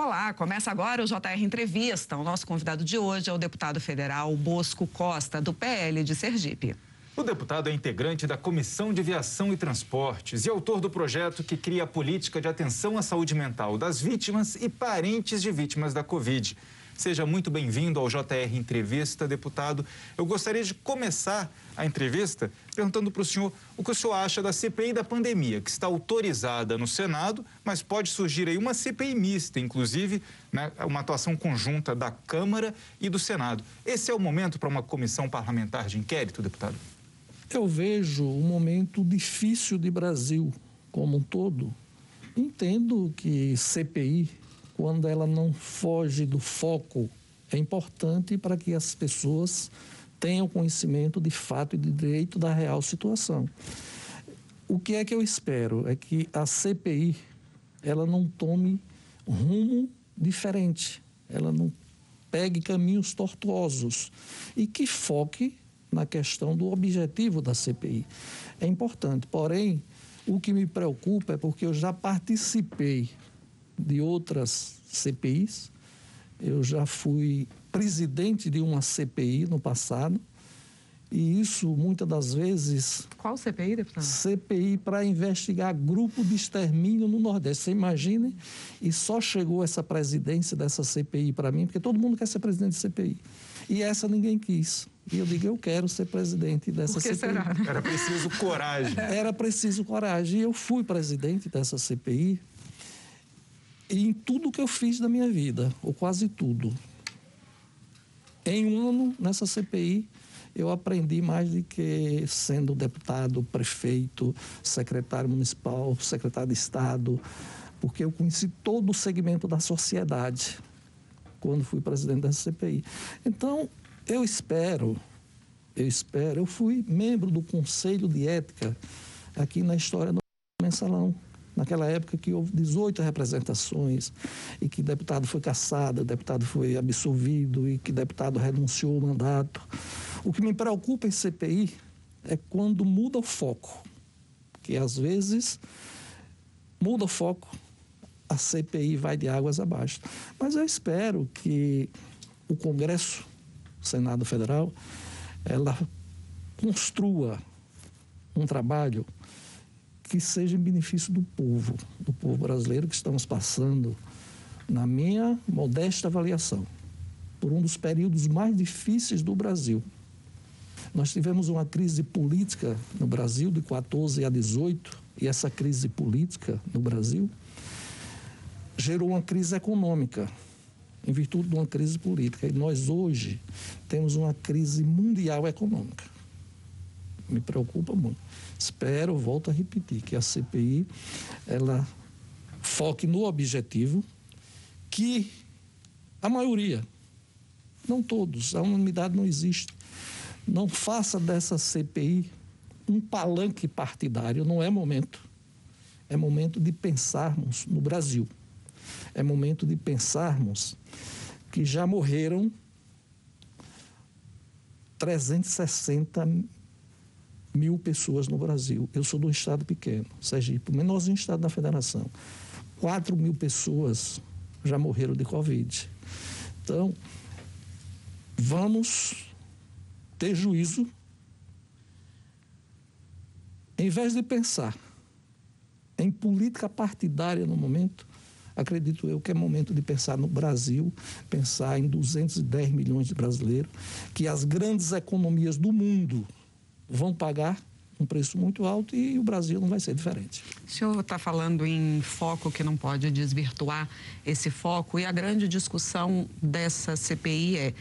Olá, começa agora o JR Entrevista. O nosso convidado de hoje é o deputado federal Bosco Costa, do PL de Sergipe. O deputado é integrante da Comissão de Viação e Transportes e autor do projeto que cria a política de atenção à saúde mental das vítimas e parentes de vítimas da Covid. Seja muito bem-vindo ao JR Entrevista, deputado. Eu gostaria de começar a entrevista perguntando para o senhor o que o senhor acha da CPI da pandemia, que está autorizada no Senado, mas pode surgir aí uma CPI mista, inclusive né, uma atuação conjunta da Câmara e do Senado. Esse é o momento para uma comissão parlamentar de inquérito, deputado? Eu vejo um momento difícil de Brasil como um todo. Entendo que CPI quando ela não foge do foco, é importante para que as pessoas tenham conhecimento de fato e de direito da real situação. O que é que eu espero? É que a CPI ela não tome rumo diferente, ela não pegue caminhos tortuosos e que foque na questão do objetivo da CPI. É importante, porém, o que me preocupa é porque eu já participei de outras CPIs. Eu já fui presidente de uma CPI no passado. E isso, muitas das vezes. Qual CPI, deputado? CPI para investigar grupo de extermínio no Nordeste. Você imagine? E só chegou essa presidência dessa CPI para mim, porque todo mundo quer ser presidente de CPI. E essa ninguém quis. E eu digo, eu quero ser presidente dessa Por que CPI. Será? Era preciso coragem. Era preciso coragem. E eu fui presidente dessa CPI em tudo que eu fiz da minha vida, ou quase tudo. Em um ano, nessa CPI, eu aprendi mais do que sendo deputado, prefeito, secretário municipal, secretário de Estado, porque eu conheci todo o segmento da sociedade quando fui presidente da CPI. Então, eu espero, eu espero, eu fui membro do Conselho de Ética aqui na história do Mensalão naquela época que houve 18 representações e que deputado foi cassado, deputado foi absolvido e que deputado renunciou ao mandato. O que me preocupa em CPI é quando muda o foco, que às vezes muda o foco, a CPI vai de águas abaixo. Mas eu espero que o Congresso, o Senado Federal, ela construa um trabalho que seja em benefício do povo, do povo brasileiro que estamos passando, na minha modesta avaliação, por um dos períodos mais difíceis do Brasil. Nós tivemos uma crise política no Brasil de 14 a 18, e essa crise política no Brasil gerou uma crise econômica em virtude de uma crise política. E nós hoje temos uma crise mundial econômica. Me preocupa muito. Espero, volto a repetir, que a CPI ela foque no objetivo que a maioria, não todos, a unanimidade não existe. Não faça dessa CPI um palanque partidário, não é momento. É momento de pensarmos no Brasil. É momento de pensarmos que já morreram 360 mil pessoas no Brasil. Eu sou de um estado pequeno, Sergipe, o menorzinho estado da federação. 4 mil pessoas já morreram de Covid. Então, vamos ter juízo. Em vez de pensar em política partidária no momento, acredito eu que é momento de pensar no Brasil, pensar em 210 milhões de brasileiros, que as grandes economias do mundo vão pagar um preço muito alto e o Brasil não vai ser diferente. O senhor está falando em foco que não pode desvirtuar esse foco e a grande discussão dessa CPI é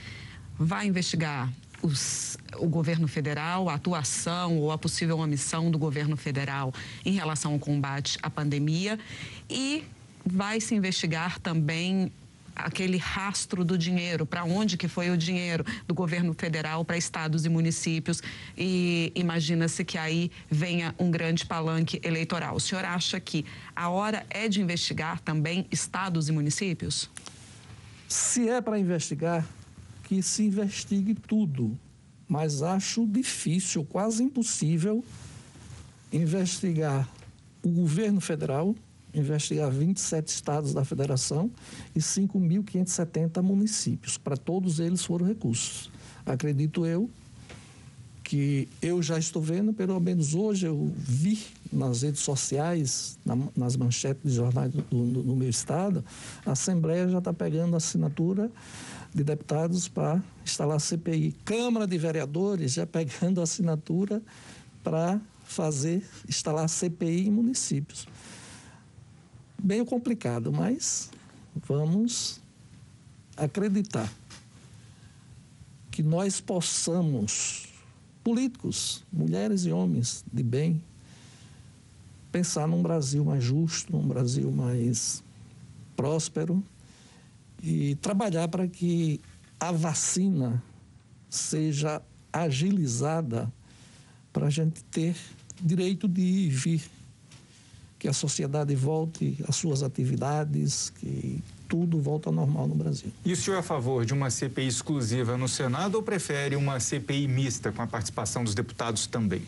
vai investigar os, o governo federal, a atuação ou a possível omissão do governo federal em relação ao combate à pandemia e vai se investigar também aquele rastro do dinheiro, para onde que foi o dinheiro do governo federal para estados e municípios e imagina-se que aí venha um grande palanque eleitoral. O senhor acha que a hora é de investigar também estados e municípios? Se é para investigar, que se investigue tudo, mas acho difícil, quase impossível investigar o governo federal investigar 27 estados da federação e 5.570 municípios. Para todos eles foram recursos. Acredito eu que eu já estou vendo, pelo menos hoje eu vi nas redes sociais, na, nas manchetes de jornais do, do, do, meu estado, a Assembleia já está pegando assinatura de deputados para instalar a CPI. Câmara de Vereadores já pegando assinatura para fazer, instalar a CPI em municípios. Bem complicado, mas vamos acreditar que nós possamos políticos, mulheres e homens de bem, pensar num Brasil mais justo, num Brasil mais próspero e trabalhar para que a vacina seja agilizada para a gente ter direito de ir e vir, que a sociedade volte às suas atividades, que tudo volta ao normal no Brasil. E o senhor é a favor de uma CPI exclusiva no Senado ou prefere uma CPI mista com a participação dos deputados também?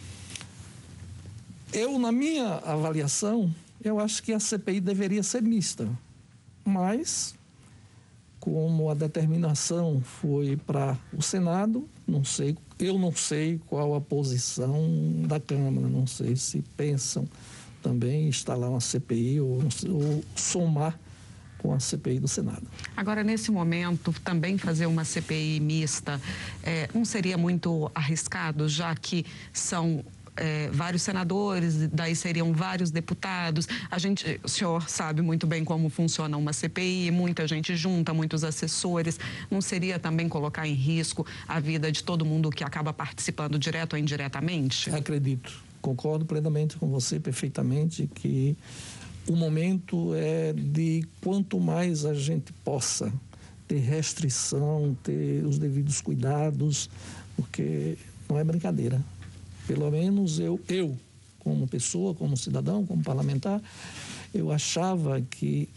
Eu, na minha avaliação, eu acho que a CPI deveria ser mista. Mas, como a determinação foi para o Senado, não sei, eu não sei qual a posição da Câmara, não sei se pensam também instalar uma CPI ou, ou somar com a CPI do Senado. Agora, nesse momento, também fazer uma CPI mista é, não seria muito arriscado, já que são é, vários senadores, daí seriam vários deputados. A gente, o senhor sabe muito bem como funciona uma CPI, muita gente junta, muitos assessores. Não seria também colocar em risco a vida de todo mundo que acaba participando direto ou indiretamente? Acredito, concordo plenamente com você, perfeitamente, que o momento é de quanto mais a gente possa ter restrição, ter os devidos cuidados, porque não é brincadeira. Pelo menos eu, eu como pessoa, como cidadão, como parlamentar, eu achava que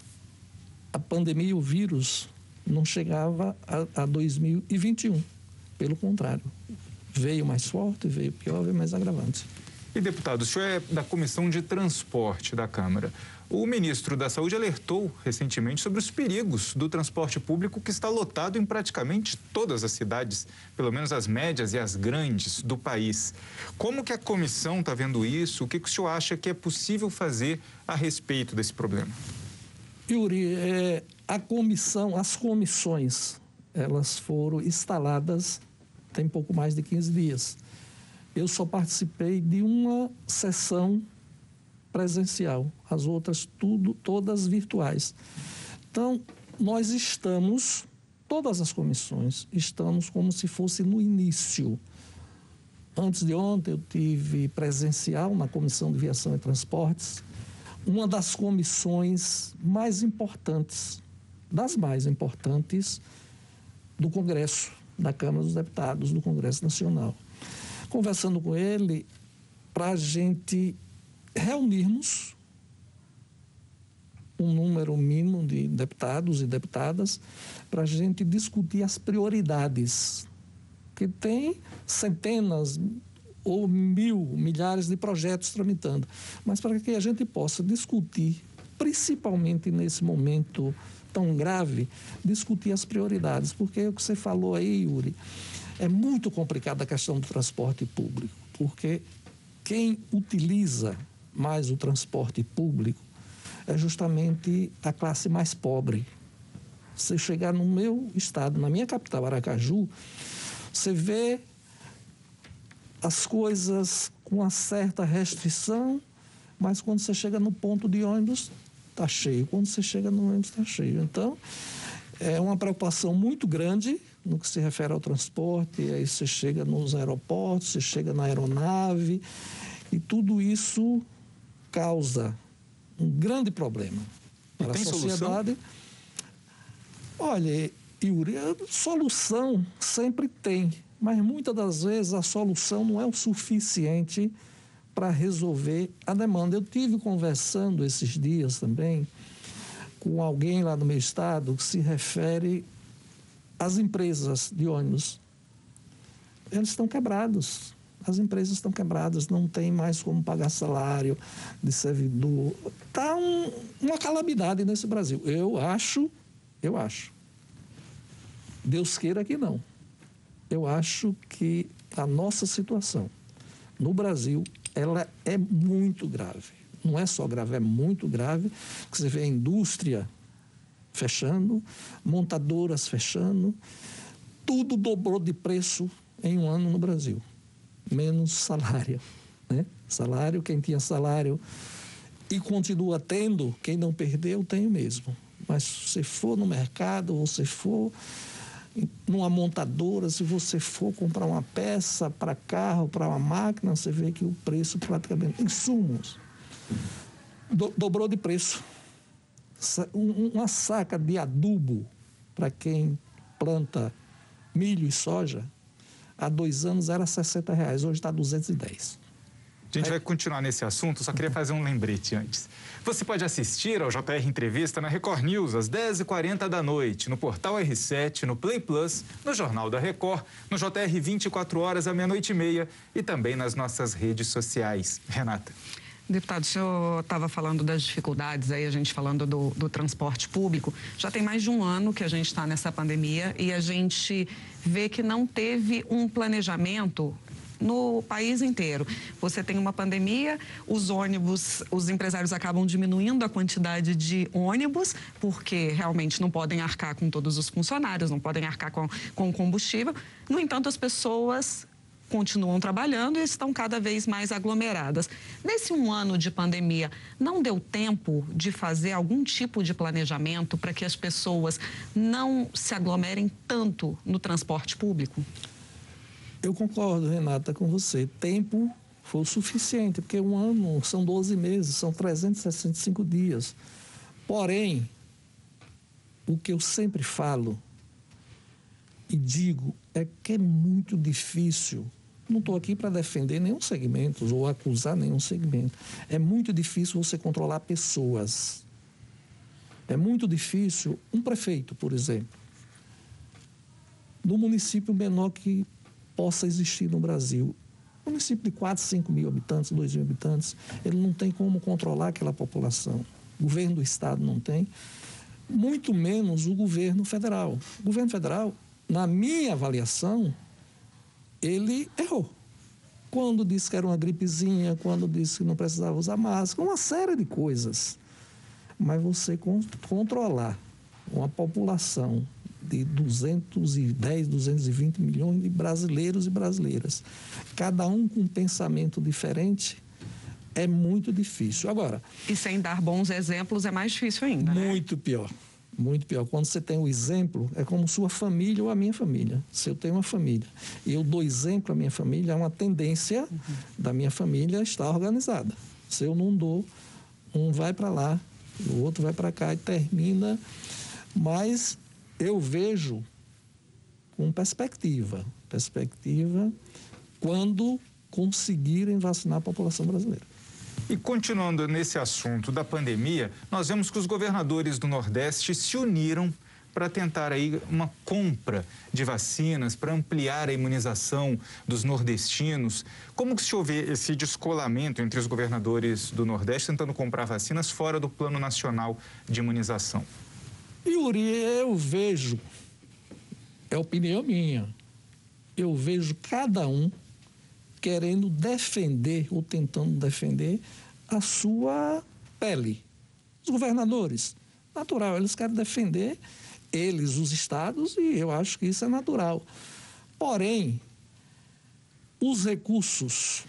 a pandemia, o vírus, não chegava a, a 2021. Pelo contrário, veio mais forte, veio pior, veio mais agravante. E, deputado, o senhor é da Comissão de Transporte da Câmara. O ministro da Saúde alertou recentemente sobre os perigos do transporte público que está lotado em praticamente todas as cidades, pelo menos as médias e as grandes do país. Como que a comissão está vendo isso? O que, que o senhor acha que é possível fazer a respeito desse problema? Yuri, é, a comissão, as comissões, elas foram instaladas tem pouco mais de 15 dias eu só participei de uma sessão presencial, as outras tudo todas virtuais. Então, nós estamos todas as comissões estamos como se fosse no início. Antes de ontem eu tive presencial na Comissão de Viação e Transportes, uma das comissões mais importantes, das mais importantes do Congresso, da Câmara dos Deputados, do Congresso Nacional conversando com ele para a gente reunirmos um número mínimo de deputados e deputadas para a gente discutir as prioridades, que tem centenas ou mil, milhares de projetos tramitando, mas para que a gente possa discutir, principalmente nesse momento tão grave, discutir as prioridades, porque é o que você falou aí, Yuri, é muito complicada a questão do transporte público, porque quem utiliza mais o transporte público é justamente a classe mais pobre. Você chegar no meu estado, na minha capital, Aracaju, você vê as coisas com uma certa restrição, mas quando você chega no ponto de ônibus, está cheio. Quando você chega no ônibus, está cheio. Então, é uma preocupação muito grande no que se refere ao transporte, aí você chega nos aeroportos, você chega na aeronave, e tudo isso causa um grande problema para a sociedade. Solução? Olha, Yuri, a solução sempre tem, mas muitas das vezes a solução não é o suficiente para resolver a demanda. Eu tive conversando esses dias também com alguém lá no meu estado que se refere as empresas de ônibus, eles estão quebrados. As empresas estão quebradas, não tem mais como pagar salário de servidor. Está um, uma calamidade nesse Brasil. Eu acho, eu acho. Deus queira que não. Eu acho que a nossa situação no Brasil ela é muito grave. Não é só grave, é muito grave. Você vê a indústria fechando, montadoras fechando, tudo dobrou de preço em um ano no Brasil, menos salário. Né? Salário, quem tinha salário e continua tendo, quem não perdeu, tem mesmo. Mas se for no mercado, você for numa montadora, se você for comprar uma peça para carro, para uma máquina, você vê que o preço praticamente, insumos, do, dobrou de preço. Uma saca de adubo para quem planta milho e soja, há dois anos era 60 reais, hoje está 210. A gente vai continuar nesse assunto, só queria fazer um lembrete antes. Você pode assistir ao JR Entrevista na Record News às 10h40 da noite, no portal R7, no Play Plus, no Jornal da Record, no JR 24 horas à meia-noite e meia e também nas nossas redes sociais. Renata. Deputado, o senhor estava falando das dificuldades aí, a gente falando do, do, transporte público. Já tem mais de um ano que a gente está nessa pandemia e a gente vê que não teve um planejamento no país inteiro. Você tem uma pandemia, os ônibus, os empresários acabam diminuindo a quantidade de ônibus, porque realmente não podem arcar com todos os funcionários, não podem arcar com, com combustível. No entanto, as pessoas continuam trabalhando e estão cada vez mais aglomeradas. Nesse um ano de pandemia, não deu tempo de fazer algum tipo de planejamento para que as pessoas não se aglomerem tanto no transporte público? Eu concordo, Renata, com você. Tempo foi o suficiente, porque um ano são 12 meses, são 365 dias. Porém, o que eu sempre falo e digo é que é muito difícil. Não estou aqui para defender nenhum segmento ou acusar nenhum segmento. É muito difícil você controlar pessoas. É muito difícil um prefeito, por exemplo, no município menor que possa existir no Brasil. Um município de 4, 5 mil habitantes, 2 mil habitantes, ele não tem como controlar aquela população. O governo do Estado não tem, muito menos o governo federal. O governo federal, na minha avaliação, ele errou. Quando disse que era uma gripezinha, quando disse que não precisava usar máscara, uma série de coisas. Mas você controlar uma população de 210, 220 milhões de brasileiros e brasileiras, cada um com um pensamento diferente, é muito difícil. Agora. E sem dar bons exemplos é mais difícil ainda. Né? Muito né? pior. Muito pior. Quando você tem o exemplo, é como sua família ou a minha família. Se eu tenho uma família e eu dou exemplo à minha família, é uma tendência uhum. da minha família estar organizada. Se eu não dou, um vai para lá, o outro vai para cá e termina. Mas eu vejo com perspectiva, perspectiva quando conseguirem vacinar a população brasileira. E continuando nesse assunto da pandemia, nós vemos que os governadores do Nordeste se uniram para tentar aí uma compra de vacinas para ampliar a imunização dos nordestinos. Como que se houve esse descolamento entre os governadores do Nordeste tentando comprar vacinas fora do Plano Nacional de Imunização? Yuri, eu vejo, é opinião minha, eu vejo cada um querendo defender ou tentando defender a sua pele. Os governadores, natural, eles querem defender eles, os estados, e eu acho que isso é natural. Porém, os recursos,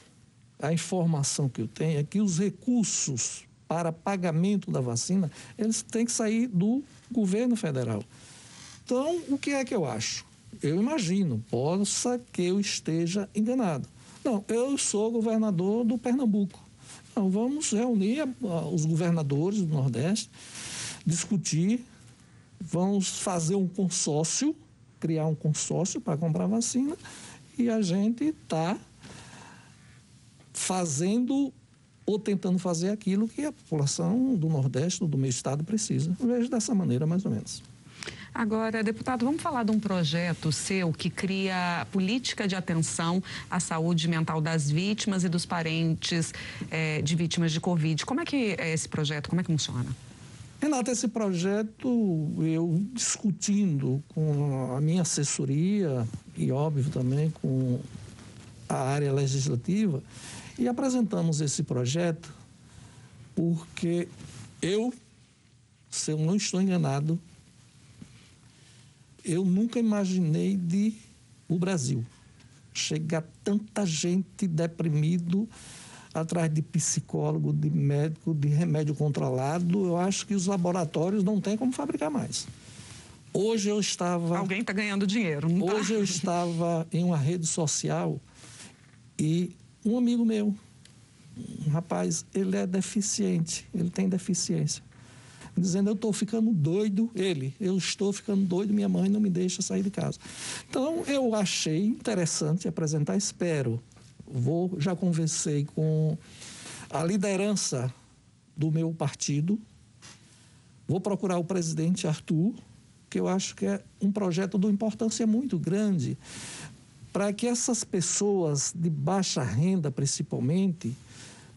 a informação que eu tenho é que os recursos para pagamento da vacina, eles têm que sair do governo federal. Então, o que é que eu acho? Eu imagino, possa que eu esteja enganado. Não, eu sou governador do Pernambuco. Então, vamos reunir os governadores do Nordeste, discutir, vamos fazer um consórcio, criar um consórcio para comprar vacina e a gente está fazendo ou tentando fazer aquilo que a população do Nordeste, do meu estado, precisa. Eu vejo dessa maneira, mais ou menos. Agora, deputado, vamos falar de um projeto seu que cria política de atenção à saúde mental das vítimas e dos parentes eh, de vítimas de Covid. Como é que é esse projeto? Como é que funciona? Renata, esse projeto, eu discutindo com a minha assessoria e, óbvio, também com a área legislativa, e apresentamos esse projeto porque eu, se eu não estou enganado, eu nunca imaginei de o Brasil chegar tanta gente deprimido atrás de psicólogo, de médico, de remédio controlado. Eu acho que os laboratórios não têm como fabricar mais. Hoje eu estava. Alguém está ganhando dinheiro, não tá? Hoje tá? eu estava em uma rede social e um amigo meu, um rapaz, ele é deficiente, ele tem deficiência. Dizendo, eu estou ficando doido, ele, eu estou ficando doido, minha mãe não me deixa sair de casa. Então, eu achei interessante apresentar, espero. Vou, já conversei com a liderança do meu partido, vou procurar o presidente Arthur, que eu acho que é um projeto de importância muito grande, para que essas pessoas de baixa renda, principalmente,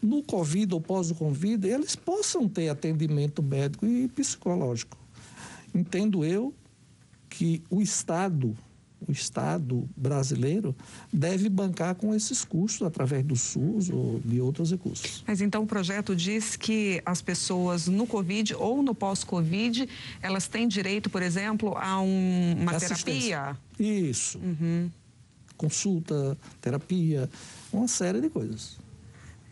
no Covid ou pós-Covid, eles possam ter atendimento médico e psicológico. Entendo eu que o Estado, o Estado brasileiro, deve bancar com esses custos através do SUS ou de outros recursos. Mas então o projeto diz que as pessoas no Covid ou no pós-Covid, elas têm direito, por exemplo, a um, uma terapia? Isso. Uhum. Consulta, terapia, uma série de coisas.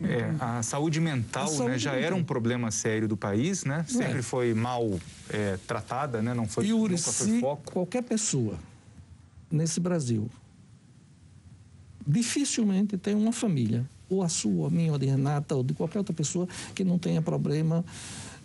É, a saúde mental a saúde né, já mental. era um problema sério do país, né? Sempre é. foi mal é, tratada, né? Não foi, Yuri, nunca foi foco. qualquer pessoa nesse Brasil dificilmente tem uma família, ou a sua, a minha, ou de Renata, ou de qualquer outra pessoa que não tenha problema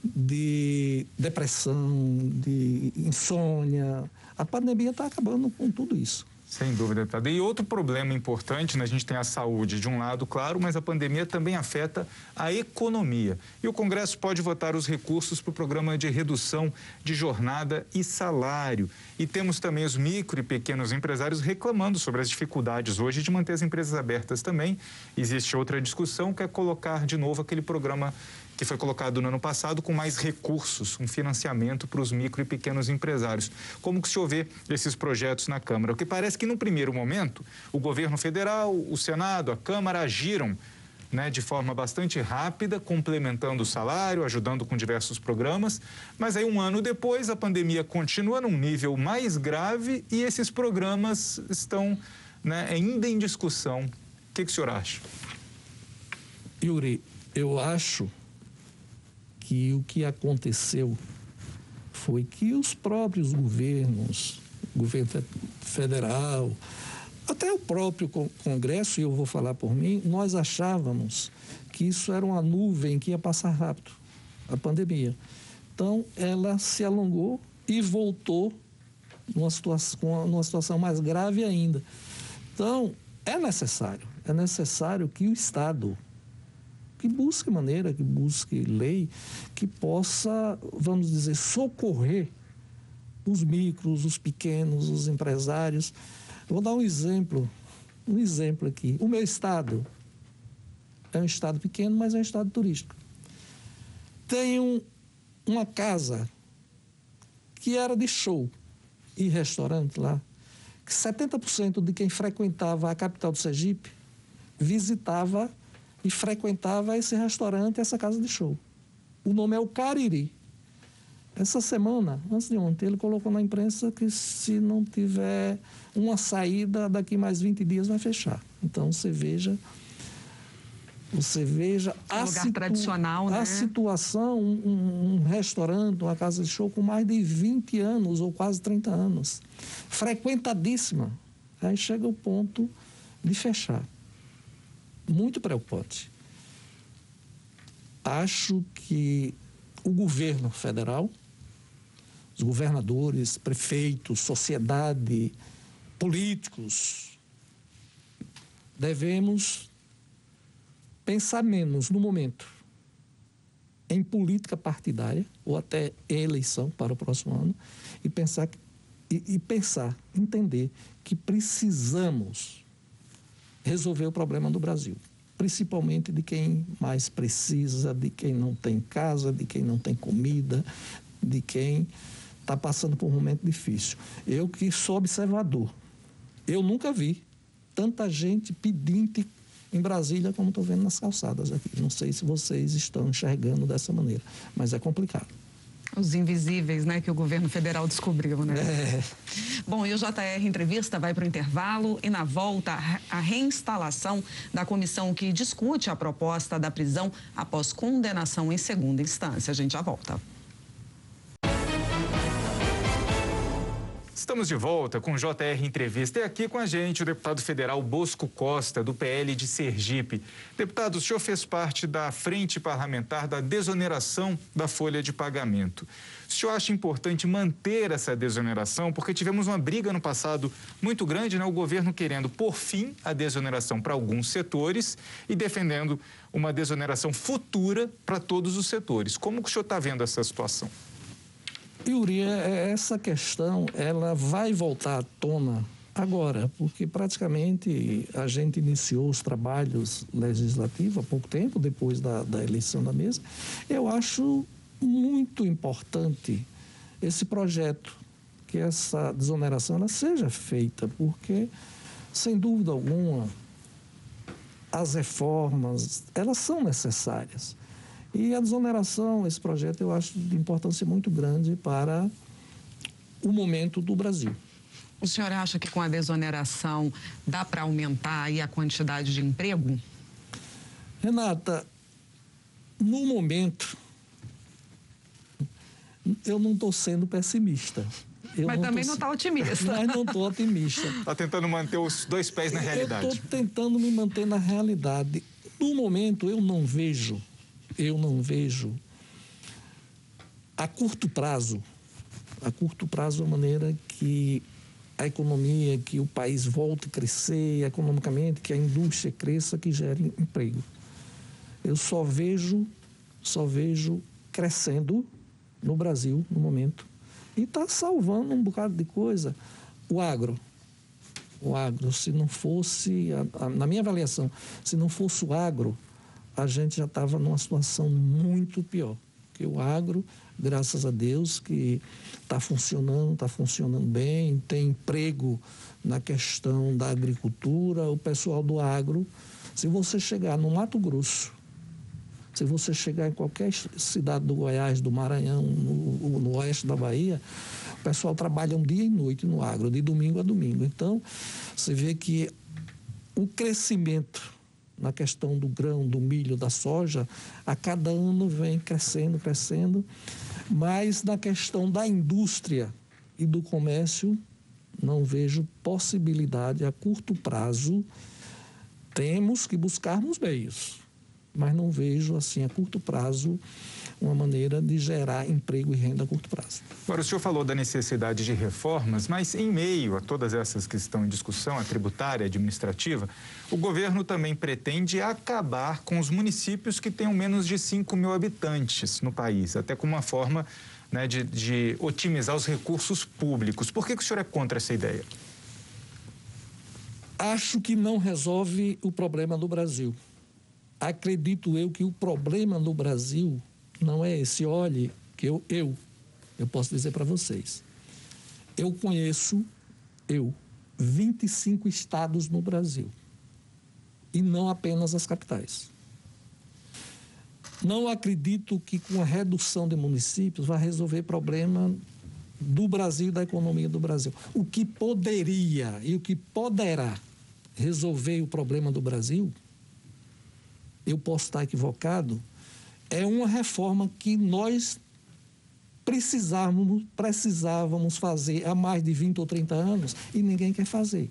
de depressão, de insônia. A pandemia está acabando com tudo isso. Sem dúvida, deputado. E outro problema importante, né? a gente tem a saúde de um lado, claro, mas a pandemia também afeta a economia. E o Congresso pode votar os recursos para o programa de redução de jornada e salário. E temos também os micro e pequenos empresários reclamando sobre as dificuldades hoje de manter as empresas abertas também. Existe outra discussão que é colocar de novo aquele programa que foi colocado no ano passado com mais recursos, um financiamento para os micro e pequenos empresários. Como que se houver esses projetos na Câmara? O que parece que, no primeiro momento, o governo federal, o Senado, a Câmara agiram né, de forma bastante rápida, complementando o salário, ajudando com diversos programas. Mas aí, um ano depois, a pandemia continua num nível mais grave e esses programas estão né, ainda em discussão. O que, que o senhor acha? Yuri, eu acho que o que aconteceu foi que os próprios governos, governo federal, até o próprio Congresso, e eu vou falar por mim, nós achávamos que isso era uma nuvem que ia passar rápido, a pandemia. Então, ela se alongou e voltou numa situação, numa situação mais grave ainda. Então, é necessário, é necessário que o Estado, que busque maneira, que busque lei, que possa, vamos dizer, socorrer os micros, os pequenos, os empresários. vou dar um exemplo, um exemplo aqui. O meu estado é um estado pequeno, mas é um estado turístico. Um, uma casa que era de show e restaurante lá, que 70% de quem frequentava a capital do Sergipe visitava e frequentava esse restaurante, essa casa de show. O nome é o Cariri. Essa semana, antes de ontem, ele colocou na imprensa que se não tiver uma saída, daqui mais 20 dias vai fechar. Então você veja você veja a, situ... tradicional, né? a situação, um, um, restaurante, uma casa de show com mais de 20 anos ou quase 30 anos, frequentadíssima. Aí chega o ponto de fechar muito preocupante. Acho que o governo federal, os governadores, prefeitos, sociedade, políticos, devemos pensar menos no momento em política partidária ou até eleição para o próximo ano e pensar e, e pensar, entender que precisamos resolver o problema do Brasil principalmente de quem mais precisa, de quem não tem casa, de quem não tem comida, de quem está passando por um momento difícil. Eu que sou observador, eu nunca vi tanta gente pedinte em Brasília como estou vendo nas calçadas aqui. Não sei se vocês estão enxergando dessa maneira, mas é complicado. Os invisíveis, né, que o governo federal descobriu, né? É. Bom, e o JR Entrevista vai para o intervalo e na volta a reinstalação da comissão que discute a proposta da prisão após condenação em segunda instância. A gente já volta. Estamos de volta com o JR Entrevista. E aqui com a gente o deputado federal Bosco Costa, do PL de Sergipe. Deputado, o senhor fez parte da frente parlamentar da desoneração da folha de pagamento. O senhor acha importante manter essa desoneração? Porque tivemos uma briga no passado muito grande, né? O governo querendo por fim a desoneração para alguns setores e defendendo uma desoneração futura para todos os setores. Como o senhor está vendo essa situação? Yuri, é, é, essa questão ela vai voltar à tona agora, porque praticamente a gente iniciou os trabalhos legislativos há pouco tempo, depois da, da eleição da mesa. Eu acho muito importante esse projeto, que essa desoneração ela seja feita, porque, sem dúvida alguma, as reformas, elas são necessárias. E a desoneração, esse projeto, eu acho de importância muito grande para o momento do Brasil. O senhor acha que com a desoneração dá para aumentar aí a quantidade de emprego? Renata, no momento, eu não estou sendo pessimista. Eu mas não também tô, não está otimista. Mas não estou otimista. Está tentando manter os dois pés na realidade. Eu estou tentando me manter na realidade. No momento, eu não vejo eu não vejo a curto prazo, a curto prazo, a maneira que a economia, que o país volte a crescer economicamente, que a indústria cresça, que gere emprego. Eu só vejo, só vejo crescendo no Brasil no momento e está salvando um bocado de coisa. O agro, o agro, se não fosse, a, a, na minha avaliação, se não fosse o agro, a gente já estava numa situação muito pior. Porque o agro, graças a Deus, que está funcionando, está funcionando bem, tem emprego na questão da agricultura, o pessoal do agro. Se você chegar no Mato Grosso, se você chegar em qualquer cidade do Goiás, do Maranhão, no, no oeste da Bahia, o pessoal trabalha um dia e noite no agro, de domingo a domingo. Então, você vê que o crescimento na questão do grão, do milho, da soja, a cada ano vem crescendo, crescendo, mas na questão da indústria e do comércio, não vejo possibilidade a curto prazo. Temos que buscarmos meios, mas não vejo assim a curto prazo uma maneira de gerar emprego e renda a curto prazo. Agora, o senhor falou da necessidade de reformas, mas em meio a todas essas que estão em discussão, a tributária, a administrativa, o governo também pretende acabar com os municípios que tenham menos de 5 mil habitantes no país, até como uma forma né, de, de, otimizar os recursos públicos. Por que, que o senhor é contra essa ideia? Acho que não resolve o problema do Brasil. Acredito eu que o problema no Brasil não é esse. Olhe, que eu, eu, eu posso dizer para vocês. Eu conheço, eu, 25 estados no Brasil. E não apenas as capitais. Não acredito que com a redução de municípios vai resolver problema do Brasil e da economia do Brasil. O que poderia e o que poderá resolver o problema do Brasil, eu posso estar equivocado, é uma reforma que nós precisávamos, precisávamos fazer há mais de 20 ou 30 anos e ninguém quer fazer.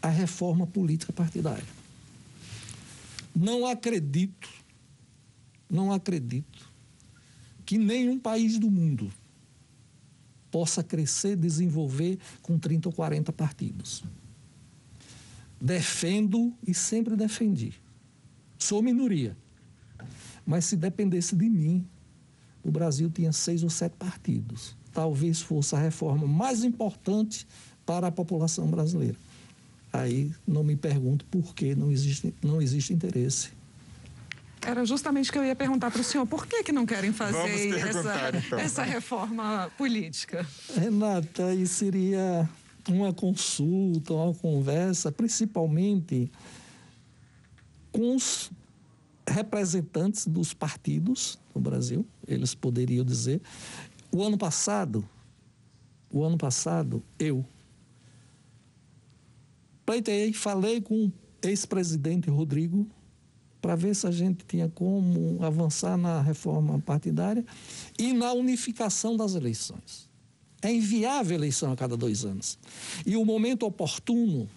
A reforma política partidária. Não acredito, não acredito que nenhum país do mundo possa crescer, desenvolver com 30 ou 40 partidos. Defendo e sempre defendi. Sou minoria mas se dependesse de mim, o Brasil tinha seis ou sete partidos. talvez fosse a reforma mais importante para a população brasileira. Aí não me pergunto por que não existe, não existe interesse. Era justamente o que eu ia perguntar para o senhor. Por que, que não querem fazer essa, então. essa reforma política? Renata, aí seria uma consulta, uma conversa, principalmente com os representantes dos partidos no Brasil, eles poderiam dizer. O ano passado, o ano passado, eu pleitei, falei com o ex-presidente Rodrigo para ver se a gente tinha como avançar na reforma partidária e na unificação das eleições. É inviável a eleição a cada dois anos. E o momento oportuno,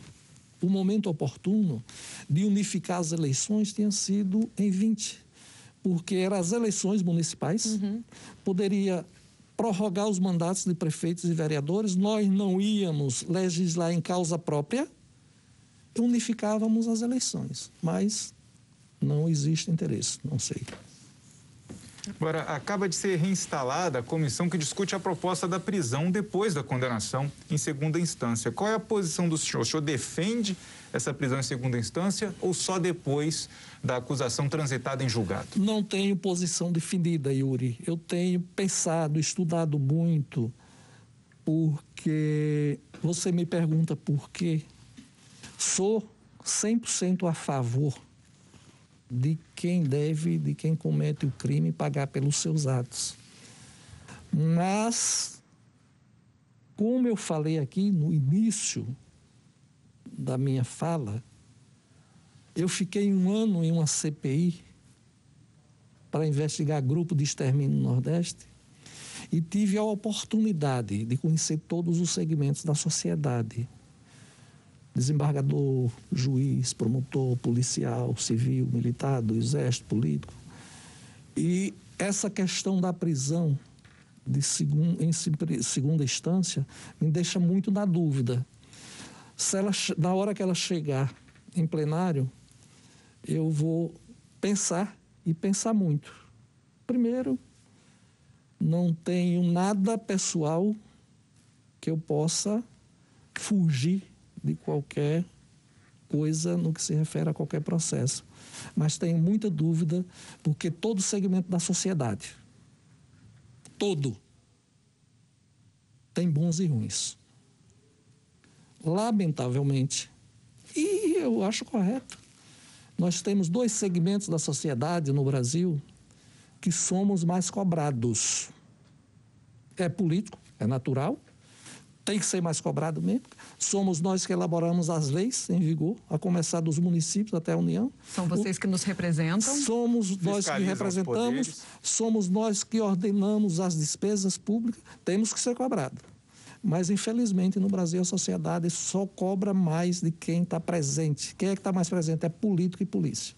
o momento oportuno de unificar as eleições tinha sido em 20, porque eram as eleições municipais, uhum. poderia prorrogar os mandatos de prefeitos e vereadores, nós não íamos legislar em causa própria, unificávamos as eleições, mas não existe interesse, não sei. Agora, acaba de ser reinstalada a comissão que discute a proposta da prisão depois da condenação em segunda instância. Qual é a posição do senhor? O senhor defende essa prisão em segunda instância ou só depois da acusação transitada em julgado? Não tenho posição definida, Yuri. Eu tenho pensado, estudado muito, porque você me pergunta por quê. Sou 100% a favor de quem deve, de quem comete o crime, pagar pelos seus atos. Mas, como eu falei aqui no início da minha fala, eu fiquei um ano em uma CPI para investigar grupo de extermínio no Nordeste e tive a oportunidade de conhecer todos os segmentos da sociedade desembargador, juiz, promotor, policial, civil, militar, do exército, político. E essa questão da prisão de segun, em segunda instância me deixa muito na dúvida. Se ela, na hora que ela chegar em plenário, eu vou pensar e pensar muito. Primeiro, não tenho nada pessoal que eu possa fugir de qualquer coisa no que se refere a qualquer processo. Mas tenho muita dúvida, porque todo segmento da sociedade, todo, tem bons e ruins. Lamentavelmente, e eu acho correto, nós temos dois segmentos da sociedade no Brasil que somos mais cobrados. É político, é natural, tem que ser mais cobrado mesmo. Somos nós que elaboramos as leis em vigor, a começar dos municípios até a União. São vocês que nos representam? Somos nós que representamos, somos nós que ordenamos as despesas públicas, temos que ser cobrados. Mas, infelizmente, no Brasil, a sociedade só cobra mais de quem está presente. Quem é que está mais presente? É político e polícia.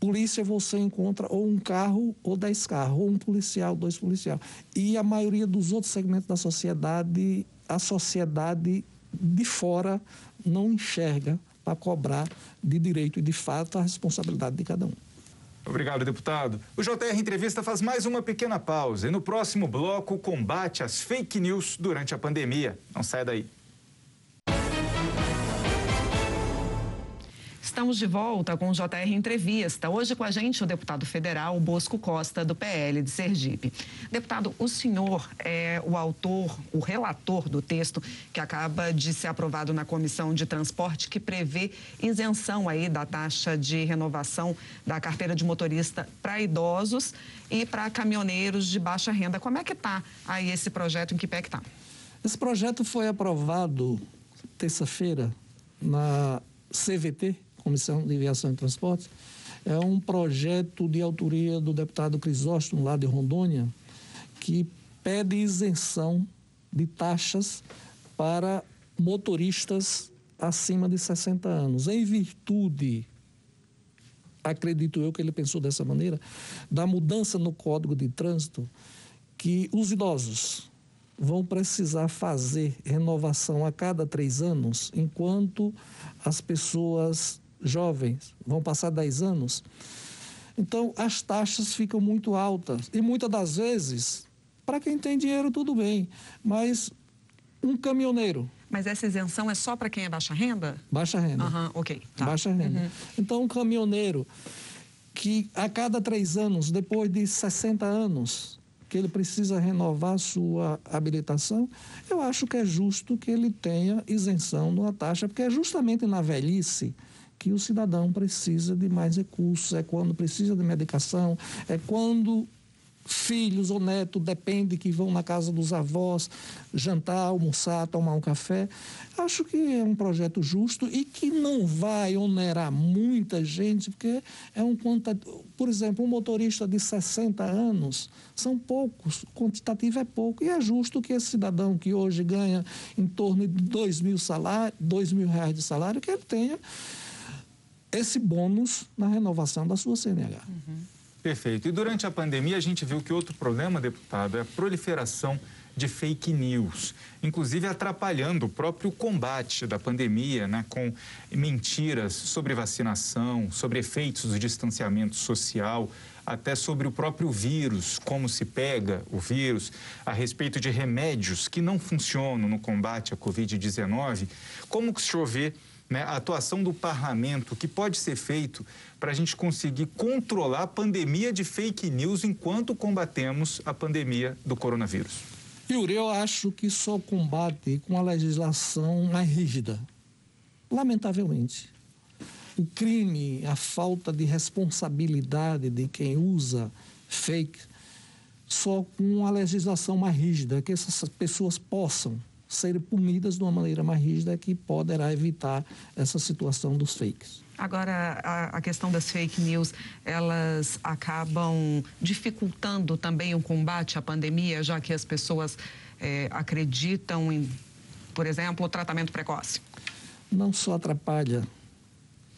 Polícia você encontra ou um carro ou dez carros, ou um policial, dois policiais. E a maioria dos outros segmentos da sociedade, a sociedade de fora não enxerga para cobrar de direito e de fato a responsabilidade de cada um. Obrigado, deputado. O JR Entrevista faz mais uma pequena pausa e no próximo bloco combate às fake news durante a pandemia. Não sai daí. Estamos de volta com o JR Entrevista. Hoje com a gente o deputado federal Bosco Costa, do PL de Sergipe. Deputado, o senhor é o autor, o relator do texto que acaba de ser aprovado na Comissão de Transporte, que prevê isenção aí da taxa de renovação da carteira de motorista para idosos e para caminhoneiros de baixa renda. Como é que está aí esse projeto? Em que pé que está? Esse projeto foi aprovado terça-feira na CVT, Comissão de Viação e Transportes, é um projeto de autoria do deputado Crisóstomo, lá de Rondônia, que pede isenção de taxas para motoristas acima de 60 anos, em virtude, acredito eu que ele pensou dessa maneira, da mudança no Código de Trânsito, que os idosos vão precisar fazer renovação a cada três anos, enquanto as pessoas jovens, vão passar 10 anos. Então, as taxas ficam muito altas. E muitas das vezes, Para quem tem dinheiro, tudo bem. Mas um caminhoneiro. Mas essa isenção é só para quem é baixa renda? Baixa renda. Uhum, ok. Tá. Baixa renda. Uhum. Então, um caminhoneiro que a cada três anos, depois de 60 anos, que ele precisa renovar sua habilitação, eu acho que é justo que ele tenha isenção numa taxa, porque é justamente na velhice que o cidadão precisa de mais recursos, é quando precisa de medicação, é quando filhos ou netos depende que vão na casa dos avós jantar, almoçar, tomar um café. Acho que é um projeto justo e que não vai onerar muita gente, porque é um por exemplo, um motorista de 60 anos são poucos, o quantitativo é pouco e é justo que esse cidadão que hoje ganha em torno de dois mil salário, dois mil reais de salário, que ele tenha esse bônus na renovação da sua CNH. Uhum. Perfeito. E durante a pandemia, a gente viu que outro problema, deputado, é a proliferação de fake news, inclusive atrapalhando o próprio combate da pandemia, né, com mentiras sobre vacinação, sobre efeitos do distanciamento social, até sobre o próprio vírus, como se pega o vírus, a respeito de remédios que não funcionam no combate à Covid-19. Como que o senhor vê né, a atuação do parlamento, que pode ser feito para a gente conseguir controlar a pandemia de fake news enquanto combatemos a pandemia do coronavírus? Yuri, eu acho que só combate com a legislação mais rígida. Lamentavelmente. O crime, a falta de responsabilidade de quem usa fake, só com a legislação mais rígida, que essas pessoas possam serem punidas de uma maneira mais rígida que poderá evitar essa situação dos fakes. Agora, a, a, questão das fake news, elas acabam dificultando também o combate à pandemia, já que as pessoas é, acreditam em, por exemplo, o tratamento precoce? Não só atrapalha,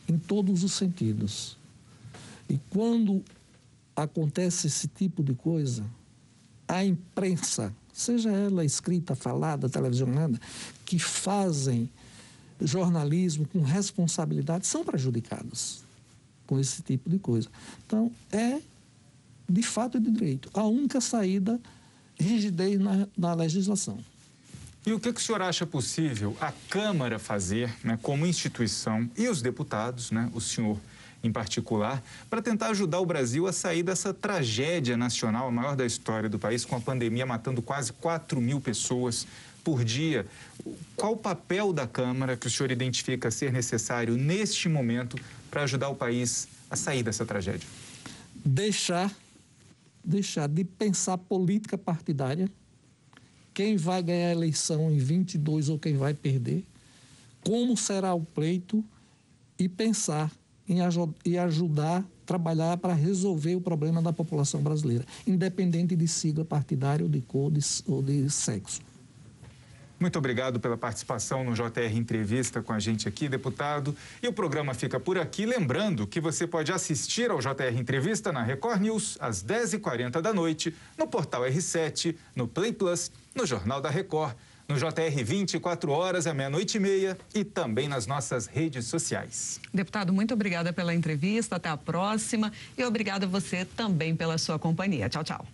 em todos os sentidos. E quando acontece esse tipo de coisa, a imprensa seja ela escrita, falada, televisionada, que fazem jornalismo com responsabilidade, são prejudicados com esse tipo de coisa. Então, é de fato e de direito. A única saída, rigidez na, na legislação. E o que, que, o senhor acha possível a Câmara fazer, né, como instituição, e os deputados, né, o senhor em particular, para tentar ajudar o Brasil a sair dessa tragédia nacional, a maior da história do país, com a pandemia matando quase 4 mil pessoas por dia. Qual o papel da Câmara que o senhor identifica ser necessário neste momento para ajudar o país a sair dessa tragédia? Deixar, deixar de pensar política partidária, quem vai ganhar a eleição em 22 ou quem vai perder, como será o pleito e pensar em e ajudar, trabalhar para resolver o problema da população brasileira, independente de sigla partidária, ou de cor de, ou de sexo. Muito obrigado pela participação no JR Entrevista com a gente aqui, deputado. E o programa fica por aqui. Lembrando que você pode assistir ao JR Entrevista na Record News às 10h40 da noite, no portal R7, no Play Plus, no Jornal da Record no JR 24 horas, à meia-noite e meia e também nas nossas redes sociais. Deputado, muito obrigada pela entrevista, até a próxima e obrigada a você também pela sua companhia. Tchau, tchau.